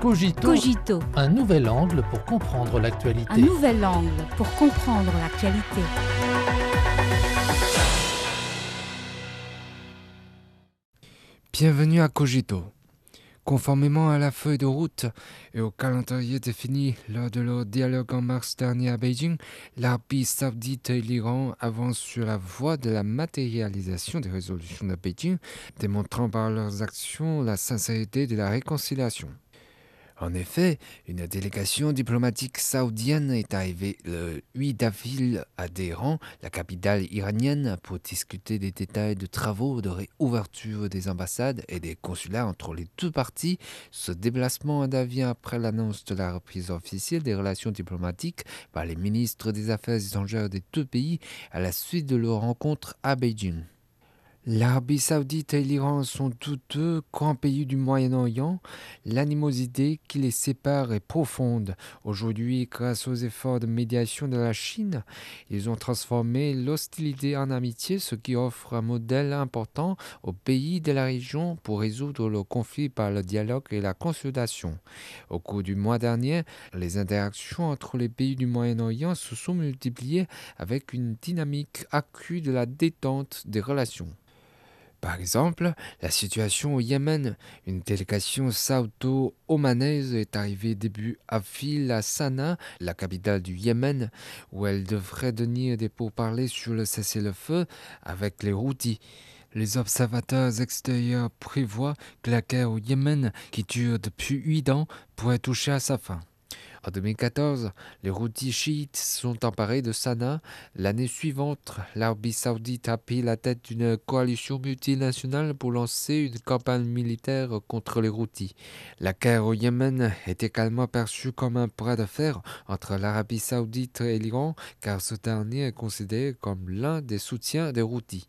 Cogito, Cogito, un nouvel angle pour comprendre l'actualité. un nouvel angle pour comprendre l'actualité. Bienvenue à Cogito. Conformément à la feuille de route et au calendrier défini lors de leur dialogue en mars dernier à Beijing, l'Arabie saoudite et l'Iran avancent sur la voie de la matérialisation des résolutions de Beijing, démontrant par leurs actions la sincérité de la réconciliation. En effet, une délégation diplomatique saoudienne est arrivée le 8 avril à Téhéran, la capitale iranienne, pour discuter des détails de travaux de réouverture des ambassades et des consulats entre les deux parties. Ce déplacement intervient après l'annonce de la reprise officielle des relations diplomatiques par les ministres des Affaires étrangères des deux pays à la suite de leur rencontre à Beijing. L'Arabie saoudite et l'Iran sont tous deux grands pays du Moyen-Orient. L'animosité qui les sépare est profonde. Aujourd'hui, grâce aux efforts de médiation de la Chine, ils ont transformé l'hostilité en amitié, ce qui offre un modèle important aux pays de la région pour résoudre le conflit par le dialogue et la consultation. Au cours du mois dernier, les interactions entre les pays du Moyen-Orient se sont multipliées avec une dynamique accrue de la détente des relations. Par exemple, la situation au Yémen. Une délégation saoudo-omanaise est arrivée début avril à Sanaa, la capitale du Yémen, où elle devrait tenir des pourparlers sur le cessez-le-feu avec les Houthis. Les observateurs extérieurs prévoient que la guerre au Yémen, qui dure depuis huit ans, pourrait toucher à sa fin. En 2014, les Houthis chiites sont emparés de Sanaa. L'année suivante, l'Arabie saoudite a pris la tête d'une coalition multinationale pour lancer une campagne militaire contre les Houthis. La guerre au Yémen est également perçue comme un bras de fer entre l'Arabie saoudite et l'Iran, car ce dernier est considéré comme l'un des soutiens des Houthis.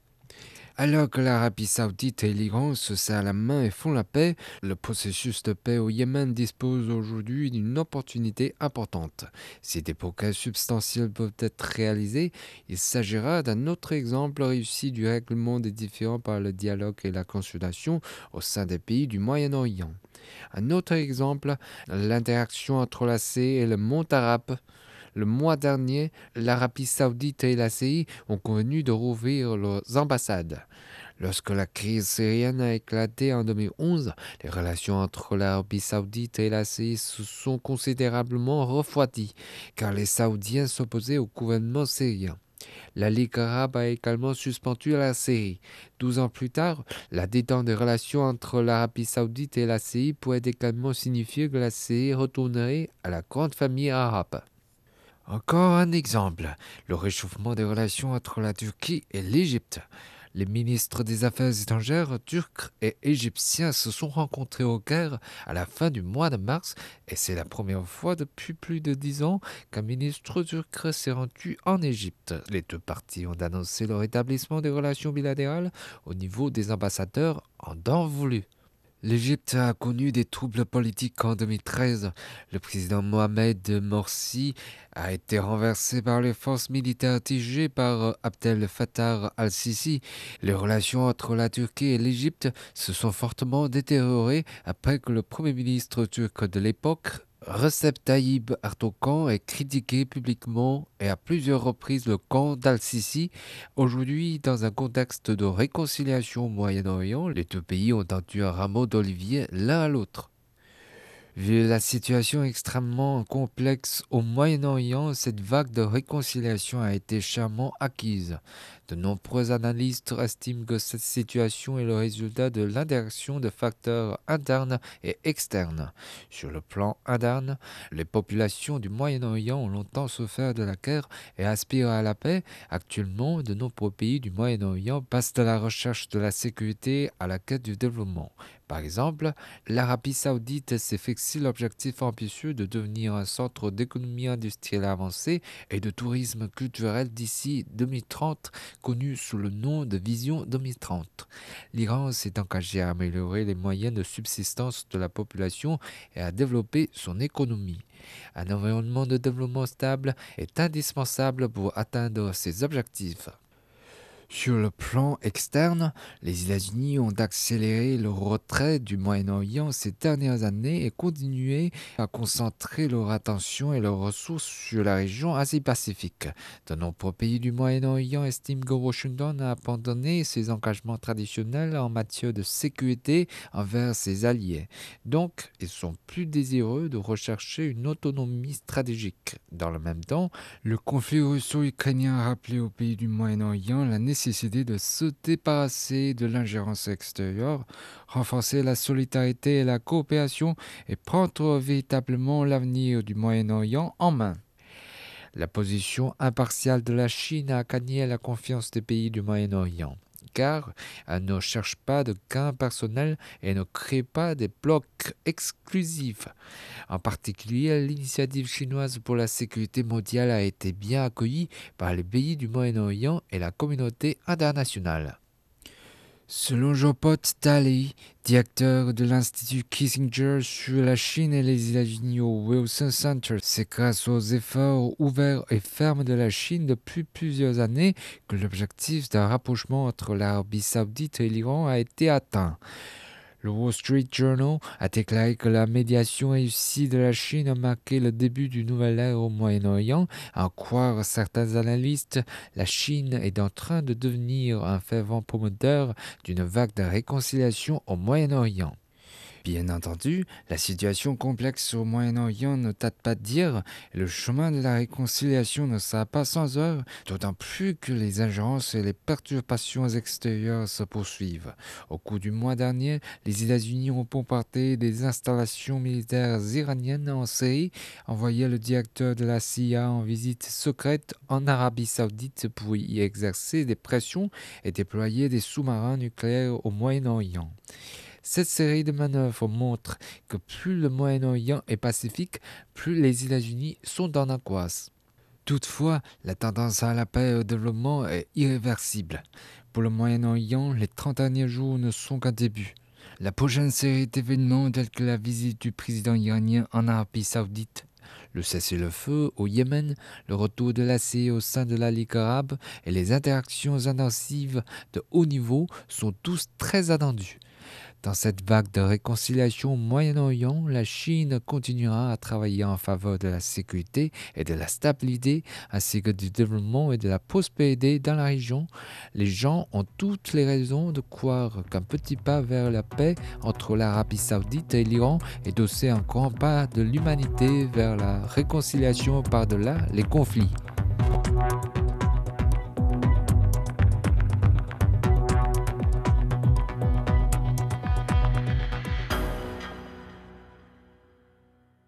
Alors que l'Arabie saoudite et l'Iran se serrent la main et font la paix, le processus de paix au Yémen dispose aujourd'hui d'une opportunité importante. Si des progrès substantiels peuvent être réalisés, il s'agira d'un autre exemple réussi du règlement des différends par le dialogue et la consultation au sein des pays du Moyen-Orient. Un autre exemple, l'interaction entre la CE et le monde arabe. Le mois dernier, l'Arabie saoudite et la CI ont convenu de rouvrir leurs ambassades. Lorsque la crise syrienne a éclaté en 2011, les relations entre l'Arabie saoudite et la CI se sont considérablement refroidies, car les Saoudiens s'opposaient au gouvernement syrien. La Ligue arabe a également suspendu la Syrie. Douze ans plus tard, la détente des relations entre l'Arabie saoudite et la CI pourrait également signifier que la CI retournerait à la grande famille arabe. Encore un exemple, le réchauffement des relations entre la Turquie et l'Égypte. Les ministres des Affaires étrangères turcs et égyptiens se sont rencontrés au Caire à la fin du mois de mars et c'est la première fois depuis plus de dix ans qu'un ministre turc s'est rendu en Égypte. Les deux parties ont annoncé le rétablissement des relations bilatérales au niveau des ambassadeurs en temps voulu. L'Égypte a connu des troubles politiques en 2013. Le président Mohamed Morsi a été renversé par les forces militaires dirigées par Abdel Fattah al-Sisi. Les relations entre la Turquie et l'Égypte se sont fortement détériorées après que le premier ministre turc de l'époque, Recep Tayyip Erdogan ait critiqué publiquement et à plusieurs reprises le camp d'Al-Sisi. Aujourd'hui, dans un contexte de réconciliation au Moyen-Orient, les deux pays ont tendu un rameau d'olivier l'un à l'autre. Vu la situation extrêmement complexe au Moyen-Orient, cette vague de réconciliation a été chèrement acquise. De nombreux analystes estiment que cette situation est le résultat de l'interaction de facteurs internes et externes. Sur le plan interne, les populations du Moyen-Orient ont longtemps souffert de la guerre et aspirent à la paix. Actuellement, de nombreux pays du Moyen-Orient passent de la recherche de la sécurité à la quête du développement. Par exemple, l'Arabie saoudite s'est fixé l'objectif ambitieux de devenir un centre d'économie industrielle avancée et de tourisme culturel d'ici 2030, connu sous le nom de Vision 2030. L'Iran s'est engagé à améliorer les moyens de subsistance de la population et à développer son économie. Un environnement de développement stable est indispensable pour atteindre ces objectifs. Sur le plan externe, les États-Unis ont accéléré le retrait du Moyen-Orient ces dernières années et continué à concentrer leur attention et leurs ressources sur la région Asie-Pacifique. De nombreux pays du Moyen-Orient estiment que Washington a abandonné ses engagements traditionnels en matière de sécurité envers ses alliés. Donc, ils sont plus désireux de rechercher une autonomie stratégique. Dans le même temps, le conflit russo-ukrainien a rappelé aux pays du Moyen-Orient la nécessité de se débarrasser de l'ingérence extérieure, renforcer la solidarité et la coopération et prendre véritablement l'avenir du Moyen-Orient en main. La position impartiale de la Chine a gagné la confiance des pays du Moyen-Orient car elle ne cherche pas de gains personnels et ne crée pas des blocs exclusifs. En particulier, l'initiative chinoise pour la sécurité mondiale a été bien accueillie par les pays du Moyen-Orient et la communauté internationale. Selon Jean-Paul Talley, directeur de l'Institut Kissinger sur la Chine et les États-Unis au Wilson Center, c'est grâce aux efforts ouverts et fermes de la Chine depuis plusieurs années que l'objectif d'un rapprochement entre l'Arabie saoudite et l'Iran a été atteint. Le Wall Street Journal a déclaré que la médiation réussie de la Chine a marqué le début d'une nouvelle ère au Moyen-Orient. À croire certains analystes, la Chine est en train de devenir un fervent promoteur d'une vague de réconciliation au Moyen-Orient. Bien entendu, la situation complexe au Moyen-Orient ne date pas de dire, et le chemin de la réconciliation ne sera pas sans heure, d'autant plus que les ingérences et les perturbations extérieures se poursuivent. Au cours du mois dernier, les États-Unis ont bombardé des installations militaires iraniennes en série, envoyé le directeur de la CIA en visite secrète en Arabie saoudite pour y exercer des pressions et déployer des sous-marins nucléaires au Moyen-Orient. Cette série de manœuvres montre que plus le Moyen-Orient est pacifique, plus les États-Unis sont en angoisse. Toutefois, la tendance à la paix et au développement est irréversible. Pour le Moyen-Orient, les 30 derniers jours ne sont qu'un début. La prochaine série d'événements tels que la visite du président iranien en Arabie saoudite, le cessez-le-feu au Yémen, le retour de l'ACE au sein de la Ligue arabe et les interactions intensives de haut niveau sont tous très attendus. Dans cette vague de réconciliation au Moyen-Orient, la Chine continuera à travailler en faveur de la sécurité et de la stabilité, ainsi que du développement et de la prospérité dans la région. Les gens ont toutes les raisons de croire qu'un petit pas vers la paix entre l'Arabie saoudite et l'Iran est aussi un grand pas de l'humanité vers la réconciliation par-delà les conflits.